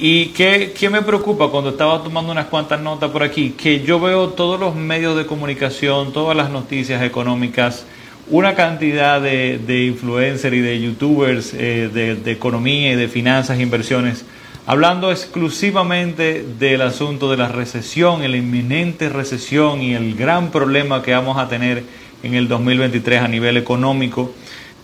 ¿Y qué, qué, me preocupa cuando estaba tomando unas cuantas notas por aquí? Que yo veo todos los medios de comunicación, todas las noticias económicas, una cantidad de, influencers y de youtubers eh, de, de, economía y de finanzas inversiones hablando exclusivamente del asunto de la recesión, la inminente recesión y el gran problema que vamos a tener en el 2023 a nivel económico.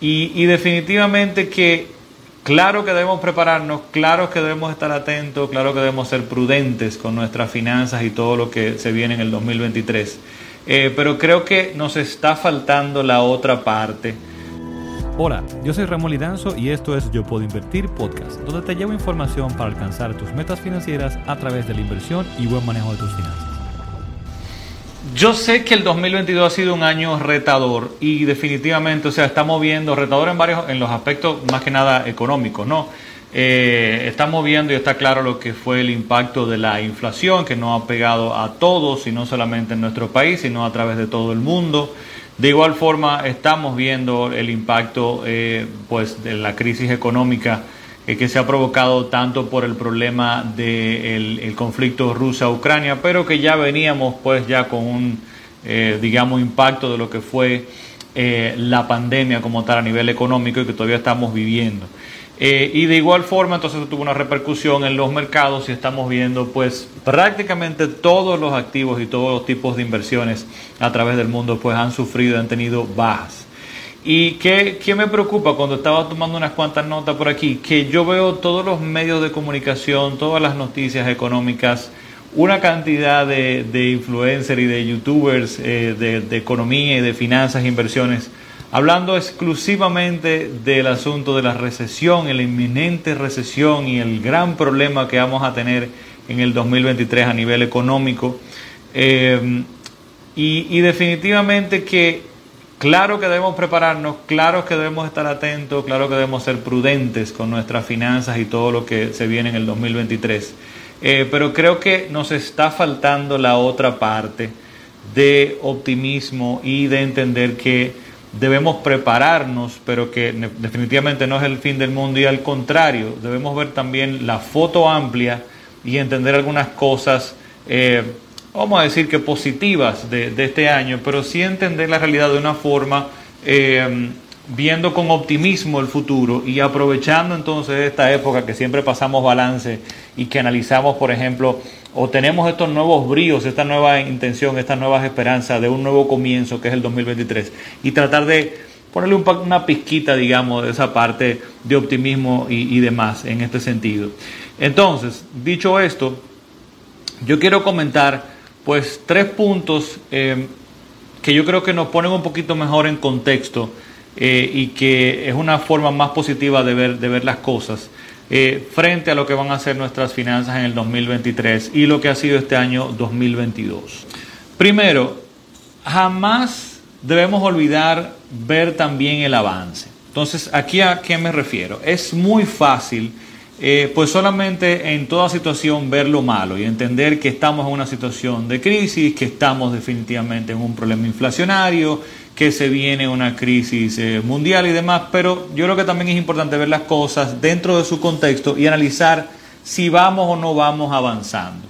Y definitivamente que Claro que debemos prepararnos, claro que debemos estar atentos, claro que debemos ser prudentes con nuestras finanzas y todo lo que se viene en el 2023. Eh, pero creo que nos está faltando la otra parte. Hola, yo soy Ramón Lidanzo y esto es Yo Puedo Invertir Podcast, donde te llevo información para alcanzar tus metas financieras a través de la inversión y buen manejo de tus finanzas. Yo sé que el 2022 ha sido un año retador y definitivamente, o sea, estamos viendo retador en varios, en los aspectos más que nada económicos, ¿no? Eh, estamos viendo y está claro lo que fue el impacto de la inflación que nos ha pegado a todos y no solamente en nuestro país, sino a través de todo el mundo. De igual forma, estamos viendo el impacto, eh, pues, de la crisis económica eh, que se ha provocado tanto por el problema del el conflicto Rusia-Ucrania, pero que ya veníamos pues ya con un, eh, digamos, impacto de lo que fue eh, la pandemia como tal a nivel económico y que todavía estamos viviendo. y de igual forma entonces tuvo una repercusión en los mercados y estamos viendo pues prácticamente todos los activos y todos los tipos de inversiones a través del mundo pues han sufrido, han tenido bajas. ¿Y qué, qué, me preocupa cuando estaba tomando unas cuantas notas por aquí? Que yo veo todos los medios de comunicación, todas las noticias económicas, una cantidad de, influencers y de youtubers eh, de, economía y de finanzas e inversiones hablando exclusivamente del asunto de la recesión, la inminente recesión y el gran problema que vamos a tener en el 2023 a nivel económico. Eh, y definitivamente que Claro que debemos prepararnos, claro que debemos estar atentos, claro que debemos ser prudentes con nuestras finanzas y todo lo que se viene en el 2023. Eh, pero creo que nos está faltando la otra parte de optimismo y de entender que debemos prepararnos, pero que definitivamente no es el fin del mundo y al contrario, debemos ver también la foto amplia y entender algunas cosas. Eh, vamos a decir que positivas de, este año, pero sí entender la realidad de una forma eh, viendo con optimismo el futuro y aprovechando entonces esta época que siempre pasamos balance y que analizamos, por ejemplo, o tenemos estos nuevos bríos, esta nueva intención, estas nuevas esperanzas de un nuevo comienzo que es el 2023 y tratar de ponerle una pizquita, digamos, de esa parte de optimismo y, y demás en este sentido. Entonces, dicho esto, yo quiero comentar pues tres puntos eh, que yo creo que nos ponen un poquito mejor en contexto eh, y que es una forma más positiva de ver, de ver las cosas eh, frente a lo que van a ser nuestras finanzas en el 2023 y lo que ha sido este año 2022. Primero, jamás debemos olvidar ver también el avance. Entonces, ¿aquí a qué me refiero? Es muy fácil eh, pues solamente en toda situación ver lo malo y entender que estamos en una situación de crisis, que estamos definitivamente en un problema inflacionario, que se viene una crisis eh, mundial y demás, pero yo creo que también es importante ver las cosas dentro de su contexto y analizar si vamos o no vamos avanzando.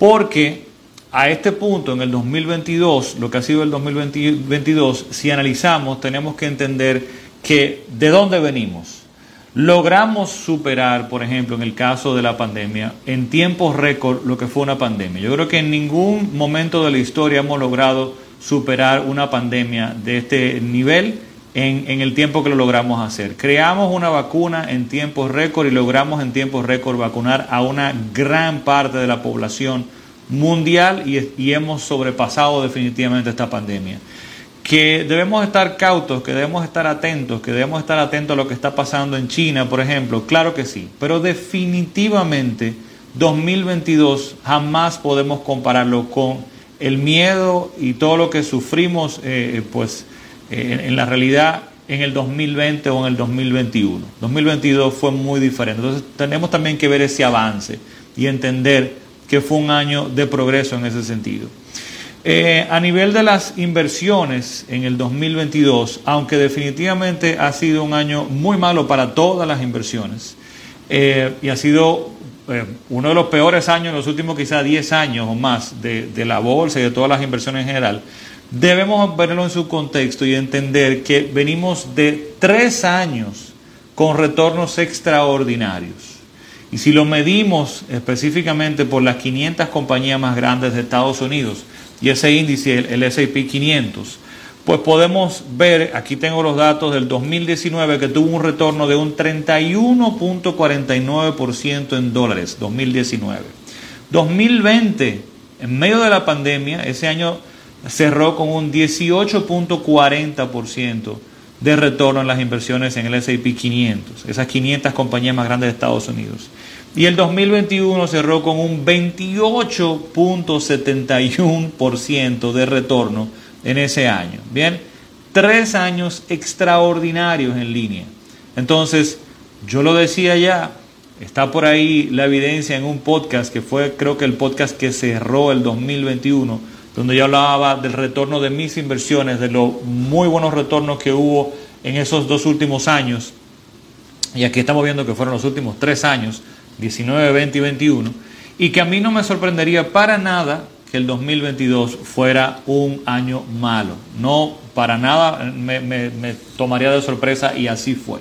Porque a este punto, en el 2022, lo que ha sido el 2022, si analizamos, tenemos que entender que de dónde venimos logramos superar, por ejemplo, en el caso de la pandemia, en tiempos récord lo que fue una pandemia. Yo creo que en ningún momento de la historia hemos logrado superar una pandemia de este nivel en, el tiempo que lo logramos hacer. Creamos una vacuna en tiempos récord y logramos en tiempos récord vacunar a una gran parte de la población mundial y hemos sobrepasado definitivamente esta pandemia que debemos estar cautos, que debemos estar atentos, que debemos estar atentos a lo que está pasando en China, por ejemplo, claro que sí, pero definitivamente 2022 jamás podemos compararlo con el miedo y todo lo que sufrimos, eh, pues eh, en la realidad en el 2020 o en el 2021. 2022 fue muy diferente. Entonces tenemos también que ver ese avance y entender que fue un año de progreso en ese sentido. Eh, a nivel de las inversiones en el 2022, aunque definitivamente ha sido un año muy malo para todas las inversiones eh, y ha sido eh, uno de los peores años en los últimos quizás 10 años o más de, la bolsa y de todas las inversiones en general, debemos verlo en su contexto y entender que venimos de tres años con retornos extraordinarios. Y si lo medimos específicamente por las 500 compañías más grandes de Estados Unidos y ese índice, el, SP 500, pues podemos ver, aquí tengo los datos del 2019 que tuvo un retorno de un 31.49% en dólares, 2019. 2020, en medio de la pandemia, ese año cerró con un 18.40% de retorno en las inversiones en el S&P 500, esas 500 compañías más grandes de Estados Unidos. Y el 2021 cerró con un 28.71% de retorno en ese año. Bien, tres años extraordinarios en línea. Entonces, yo lo decía ya, está por ahí la evidencia en un podcast que fue creo que el podcast que cerró el 2021 donde yo hablaba del retorno de mis inversiones, de los muy buenos retornos que hubo en esos dos últimos años. Y aquí estamos viendo que fueron los últimos tres años, 19, 20 y 21. Y que a mí no me sorprendería para nada que el 2022 fuera un año malo. No, para nada me, me tomaría de sorpresa y así fue.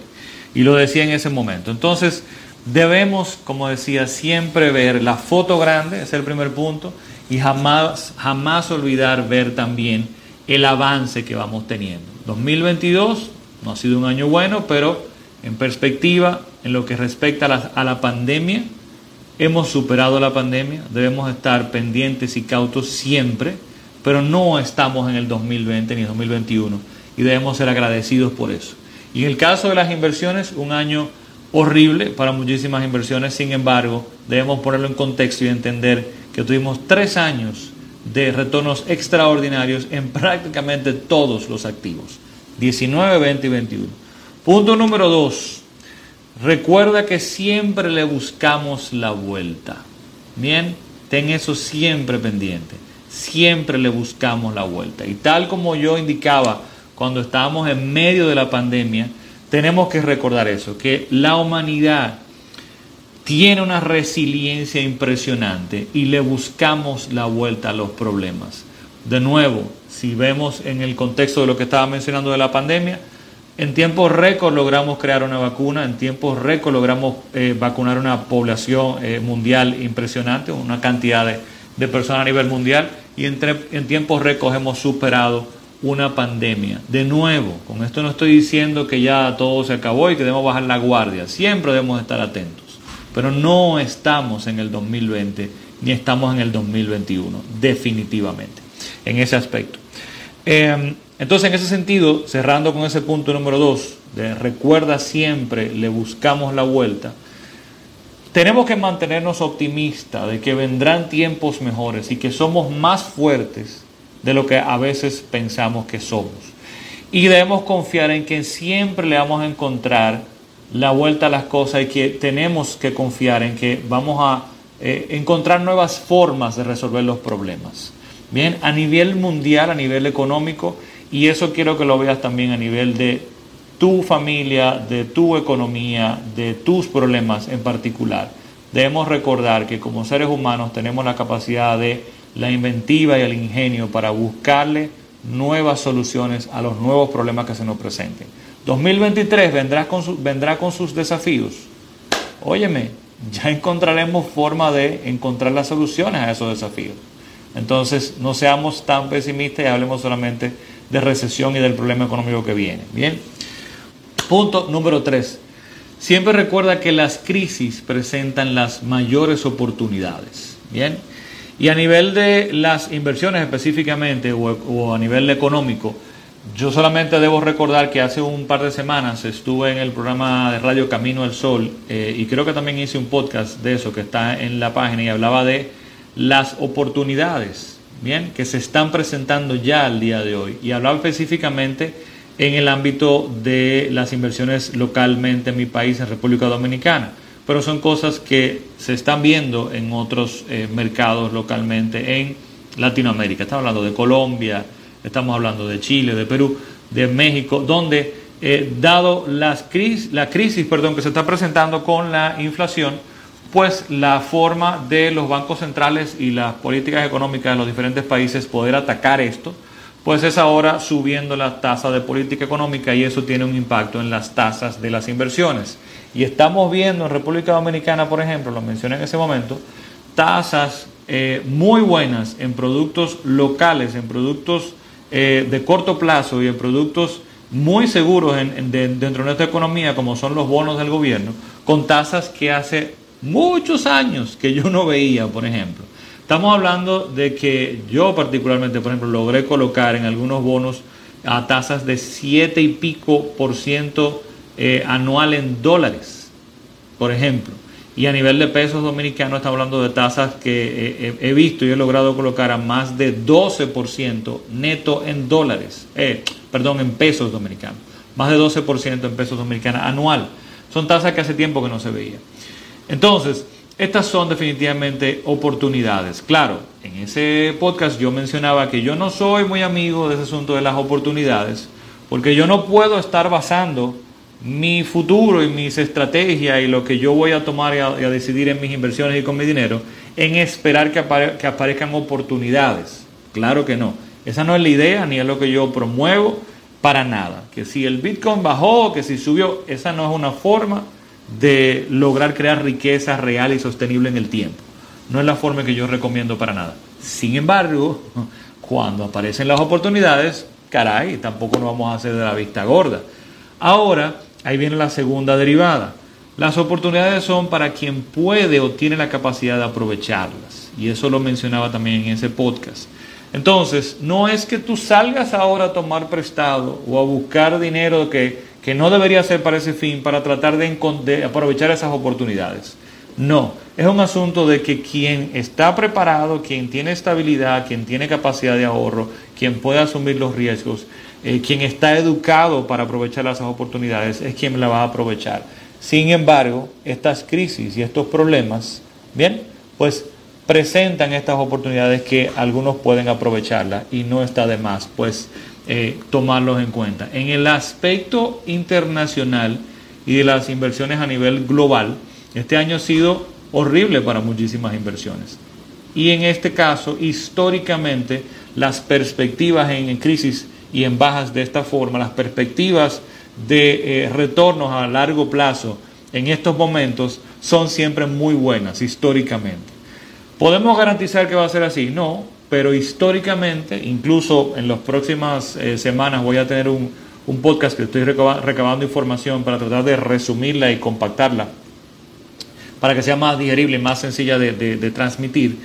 Y lo decía en ese momento. Entonces, debemos, como decía, siempre ver la foto grande, es el primer punto y jamás, jamás olvidar ver también el avance que vamos teniendo. 2022 no ha sido un año bueno, pero en perspectiva, en lo que respecta a la, a la pandemia, hemos superado la pandemia, debemos estar pendientes y cautos siempre, pero no estamos en el 2020 ni 2021 y debemos ser agradecidos por eso. Y en el caso de las inversiones, un año horrible para muchísimas inversiones, sin embargo, debemos ponerlo en contexto y entender que tuvimos tres años de retornos extraordinarios en prácticamente todos los activos, 19, 20 y 21. Punto número dos, recuerda que siempre le buscamos la vuelta. Bien, ten eso siempre pendiente, siempre le buscamos la vuelta. Y tal como yo indicaba cuando estábamos en medio de la pandemia, tenemos que recordar eso, que la humanidad tiene una resiliencia impresionante y le buscamos la vuelta a los problemas. De nuevo, si vemos en el contexto de lo que estaba mencionando de la pandemia, en tiempos récord logramos crear una vacuna, en tiempos récord logramos eh, vacunar una población eh, mundial impresionante, una cantidad de, personas a nivel mundial, y en tiempos récord hemos superado una pandemia. De nuevo, con esto no estoy diciendo que ya todo se acabó y que debemos bajar la guardia, siempre debemos estar atentos. Pero no estamos en el 2020 ni estamos en el 2021, definitivamente, en ese aspecto. Eh, entonces, en ese sentido, cerrando con ese punto número dos, de recuerda siempre, le buscamos la vuelta, tenemos que mantenernos optimistas de que vendrán tiempos mejores y que somos más fuertes de lo que a veces pensamos que somos. Y debemos confiar en que siempre le vamos a encontrar la vuelta a las cosas y que tenemos que confiar en que vamos a eh, encontrar nuevas formas de resolver los problemas. Bien, a nivel mundial, a nivel económico, y eso quiero que lo veas también a nivel de tu familia, de tu economía, de tus problemas en particular. Debemos recordar que como seres humanos tenemos la capacidad de la inventiva y el ingenio para buscarle nuevas soluciones a los nuevos problemas que se nos presenten. 2023 vendrá con, su, vendrá con sus desafíos. Óyeme, ya encontraremos forma de encontrar las soluciones a esos desafíos. Entonces, no seamos tan pesimistas y hablemos solamente de recesión y del problema económico que viene. Bien. Punto número 3. Siempre recuerda que las crisis presentan las mayores oportunidades. Bien. Y a nivel de las inversiones específicamente o, a nivel económico, yo solamente debo recordar que hace un par de semanas estuve en el programa de radio Camino al Sol eh, y creo que también hice un podcast de eso que está en la página y hablaba de las oportunidades, bien, que se están presentando ya al día de hoy. Y hablaba específicamente en el ámbito de las inversiones localmente en mi país, en República Dominicana, pero son cosas que se están viendo en otros eh, mercados localmente en Latinoamérica. Estamos hablando de Colombia, estamos hablando de Chile, de Perú, de México, donde eh, dado las crisis, la crisis perdón, que se está presentando con la inflación, pues la forma de los bancos centrales y las políticas económicas de los diferentes países poder atacar esto, pues es ahora subiendo la tasa de política económica y eso tiene un impacto en las tasas de las inversiones. Y estamos viendo en República Dominicana, por ejemplo, lo mencioné en ese momento, tasas eh, muy buenas en productos locales, en productos eh, de corto plazo y en productos muy seguros dentro de nuestra economía, como son los bonos del gobierno, con tasas que hace muchos años que yo no veía, por ejemplo. Estamos hablando de que yo particularmente, por ejemplo, logré colocar en algunos bonos a tasas de 7 y pico por ciento eh, anual en dólares, por ejemplo. Y a nivel de pesos dominicanos estamos hablando de tasas que he visto y he logrado colocar a más de 12% neto en dólares, eh, perdón, en pesos dominicanos. Más de 12% en pesos dominicanos anual. Son tasas que hace tiempo que no se veía. Entonces, estas son definitivamente oportunidades. Claro, en ese podcast yo mencionaba que yo no soy muy amigo de ese asunto de las oportunidades, porque yo no puedo estar basando mi futuro y mis estrategias y lo que yo voy a tomar y a, decidir en mis inversiones y con mi dinero en esperar que, que aparezcan oportunidades. Claro que no. Esa no es la idea ni es lo que yo promuevo para nada. Que si el Bitcoin bajó, que si subió, esa no es una forma de lograr crear riqueza real y sostenible en el tiempo. No es la forma que yo recomiendo para nada. Sin embargo, cuando aparecen las oportunidades, caray, tampoco nos vamos a hacer de la vista gorda. Ahora, ahí viene la segunda derivada. Las oportunidades son para quien puede o tiene la capacidad de aprovecharlas. Y eso lo mencionaba también en ese podcast. Entonces, no es que tú salgas ahora a tomar prestado o a buscar dinero que que no debería ser para ese fin, para tratar de, aprovechar esas oportunidades. No, es un asunto de que quien está preparado, quien tiene estabilidad, quien tiene capacidad de ahorro, quien puede asumir los riesgos, eh, quien está educado para aprovechar esas oportunidades, es quien la va a aprovechar. Sin embargo, estas crisis y estos problemas, bien, pues presentan estas oportunidades que algunos pueden aprovecharlas y no está de más, pues eh, tomarlos en cuenta. En el aspecto internacional y de las inversiones a nivel global, este año ha sido horrible para muchísimas inversiones. Y en este caso, históricamente, las perspectivas en crisis y en bajas de esta forma, las perspectivas de eh, retornos a largo plazo en estos momentos son siempre muy buenas históricamente. ¿Podemos garantizar que va a ser así? No, pero históricamente, incluso en las próximas eh, semanas voy a tener un, podcast que estoy recabando información para tratar de resumirla y compactarla para que sea más digerible más sencilla de, transmitir.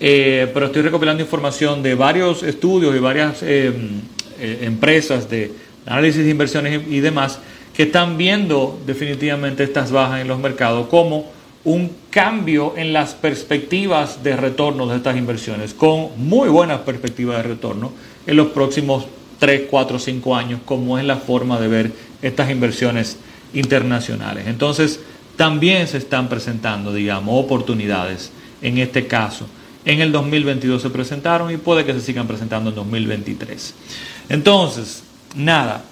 Eh, pero estoy recopilando información de varios estudios y varias eh, empresas de análisis de inversiones y demás que están viendo definitivamente estas bajas en los mercados como un cambio en las perspectivas de retorno de estas inversiones, con muy buenas perspectivas de retorno en los próximos 3, 4, 5 años, como es la forma de ver estas inversiones internacionales. Entonces, también se están presentando, digamos, oportunidades en este caso. En el 2022 se presentaron y puede que se sigan presentando en 2023. Entonces, nada,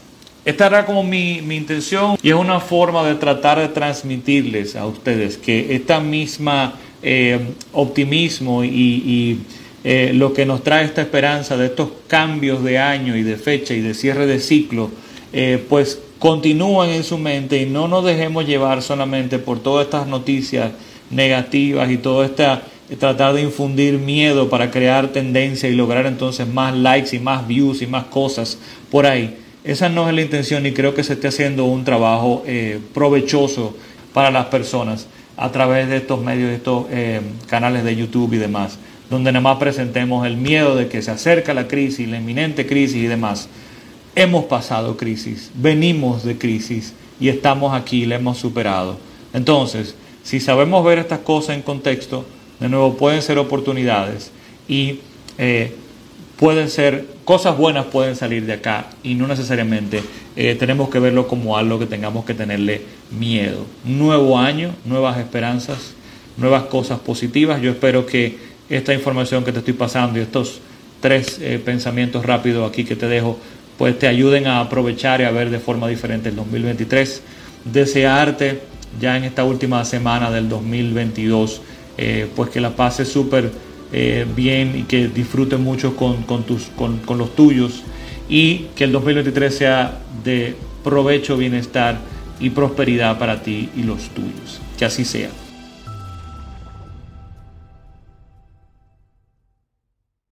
esta era como mi, intención y es una forma de tratar de transmitirles a ustedes que esta misma eh, optimismo y, eh, lo que nos trae esta esperanza de estos cambios de año y de fecha y de cierre de ciclo, eh, pues continúan en su mente y no nos dejemos llevar solamente por todas estas noticias negativas y todo esta tratar de infundir miedo para crear tendencia y lograr entonces más likes y más views y más cosas por ahí esa no es la intención y creo que se esté haciendo un trabajo eh, provechoso para las personas a través de estos medios, estos eh, canales de YouTube y demás, donde nada más presentemos el miedo de que se acerca la crisis, la inminente crisis y demás. Hemos pasado crisis, venimos de crisis y estamos aquí, la hemos superado. Entonces, si sabemos ver estas cosas en contexto, de nuevo pueden ser oportunidades y eh, pueden ser, cosas buenas pueden salir de acá y no necesariamente eh, tenemos que verlo como algo que tengamos que tenerle miedo. Nuevo año, nuevas esperanzas, nuevas cosas positivas. Yo espero que esta información que te estoy pasando y estos tres eh, pensamientos rápidos aquí que te dejo, pues te ayuden a aprovechar y a ver de forma diferente el 2023. Desearte ya en esta última semana del 2022, eh, pues que la pases súper eh, bien y que disfrutes mucho con, tus, con, los tuyos y que el 2023 sea de provecho, bienestar y prosperidad para ti y los tuyos. Que así sea.